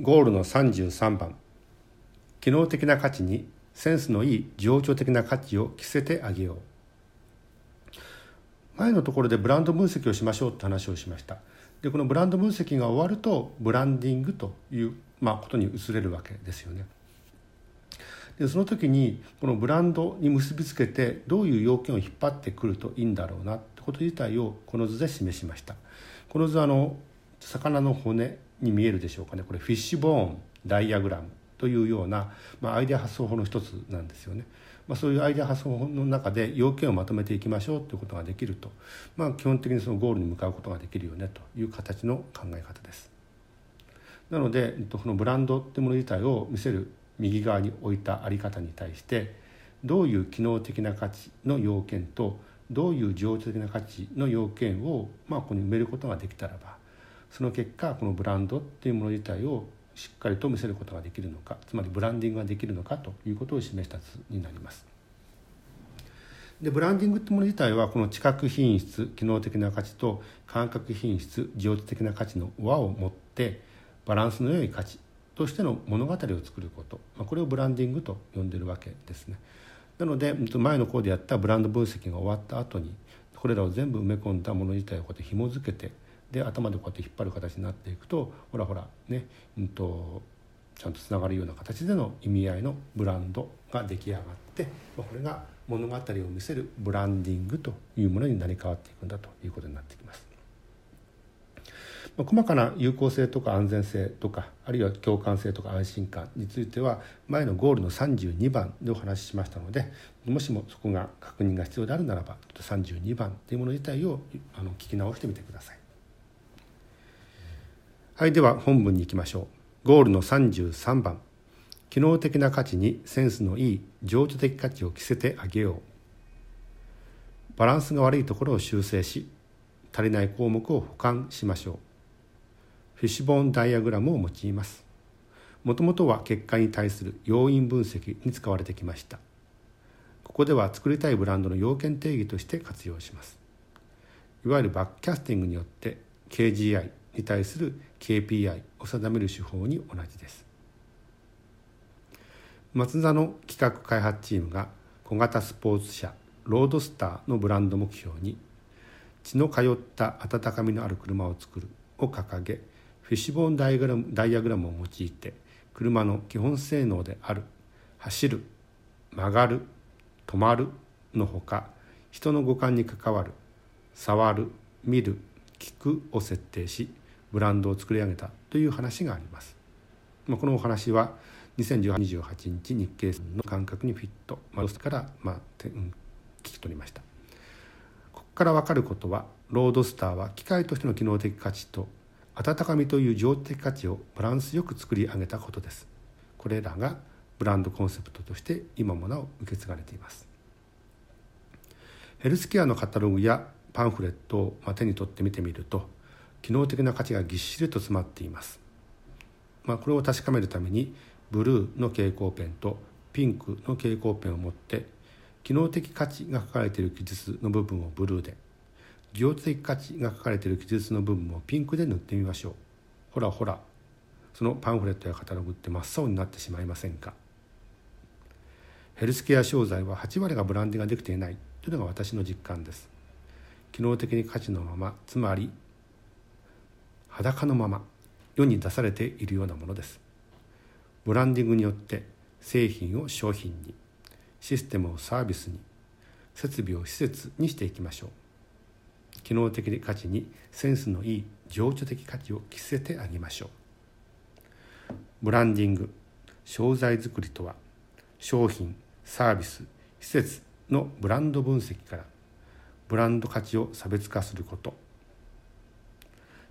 ゴールの33番。機能的な価値にセンスのいい情緒的な価値を着せてあげよう。前のところでブランド分析をしましょうって話をしました。でこのブランド分析が終わるとブランディングという、まあ、ことに移れるわけですよね。でその時にこのブランドに結びつけてどういう要件を引っ張ってくるといいんだろうなってこと自体をこの図で示しました。この図はあの魚の骨に見えるでしょうかねこれフィッシュボーンダイアグラムというような、まあ、アイデア発想法の一つなんですよね。まあ、そういうアイデア発想法の中で要件をまとめていきましょうということができると、まあ、基本的にそのゴールに向かうことができるよねという形の考え方です。なのでこのブランドってもの自体を見せる右側に置いた在り方に対してどういう機能的な価値の要件とどういう情緒的な価値の要件を、まあ、ここに埋めることができたらばその結果このブランドっていうもの自体をしっかりと見せることができるのかつまりブランディングができるのかということを示した図になります。でブランディングってもの自体はこの知覚品質機能的な価値と感覚品質情緒的な価値の輪を持ってバランスの良い価値としての物語を作ること、まあ、これをブランディングと呼んでるわけですね。なので前の項でやったブランド分析が終わった後にこれらを全部埋め込んだもの自体をこうやって紐付けてで頭でこうやって引っ張る形になっていくとほらほらね、うんと、ちゃんとつながるような形での意味合いのブランドが出来上がってまこれが物語を見せるブランディングというものになり変わっていくんだということになってきます。ま細かな有効性とか安全性とかあるいは共感性とか安心感については前のゴールの32番でお話ししましたのでもしもそこが確認が必要であるならば32番というもの自体をあの聞き直してみてください。はいでは本文に行きましょう。ゴールの33番。機能的な価値にセンスのいい情緒的価値を着せてあげよう。バランスが悪いところを修正し足りない項目を補完しましょう。フィッシュボーンダイアグラムを用います。もともとは結果に対する要因分析に使われてきました。ここでは作りたいブランドの要件定義として活用します。いわゆるバックキャスティングによって KGI に対する KPI を定める手法に同じです。松田の企画開発チームが小型スポーツ車ロードスターのブランド目標に血の通った温かみのある車を作るを掲げフィッシュボーンダイアグラムダイアグラムを用いて車の基本性能である走る曲がる止まるのほか人の五感に関わる触る見る聞くを設定しブランドを作り上げたという話があります。まあ、このお話は2018 28日日経の感覚にフィット、まあ、から、まあ、うん、聞き取りました。ここから分かることはロードスターは機械としての機能的価値と温かみという情的価値をバランスよく作り上げたことです。これらがブランドコンセプトとして今もなお受け継がれています。ヘルスケアのカタログやパンフレットを手に取って見てみると機能的な価値がぎっしりと詰まっています。まあ、これを確かめるためにブルーの蛍光ペンとピンクの蛍光ペンを持って機能的価値が書かれている記述の部分をブルーで情緒的価値が書かれている記述の部分をピンクで塗ってみましょう。ほらほら。そのパンフレットやカタログって真っ青になってしまいませんか。ヘルスケア商材は8割がブランディができていないというのが私の実感です。機能的に価値のままつまり裸のまま世に出されているようなものです。ブランディングによって製品を商品にシステムをサービスに設備を施設にしていきましょう。機能的価値にセンスのいい情緒的価値を着せてあげましょう。ブランディング商材作りとは商品サービス施設のブランド分析からブランド価値を差別化すること。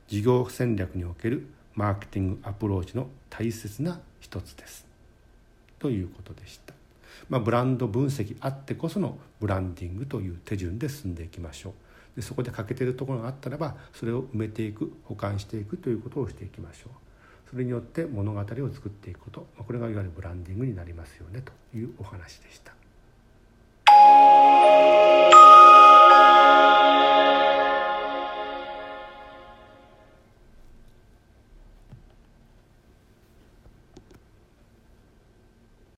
事業戦略におけるマーケティングアプローチの大切な一つですということでした。まあ、ブランド分析あってこそのブランディングという手順で進んでいきましょう。でそこで欠けてるところがあったらばそれを埋めていく保管していくということをしていきましょう。それによって物語を作っていくことまこれがいわゆるブランディングになりますよねというお話でした。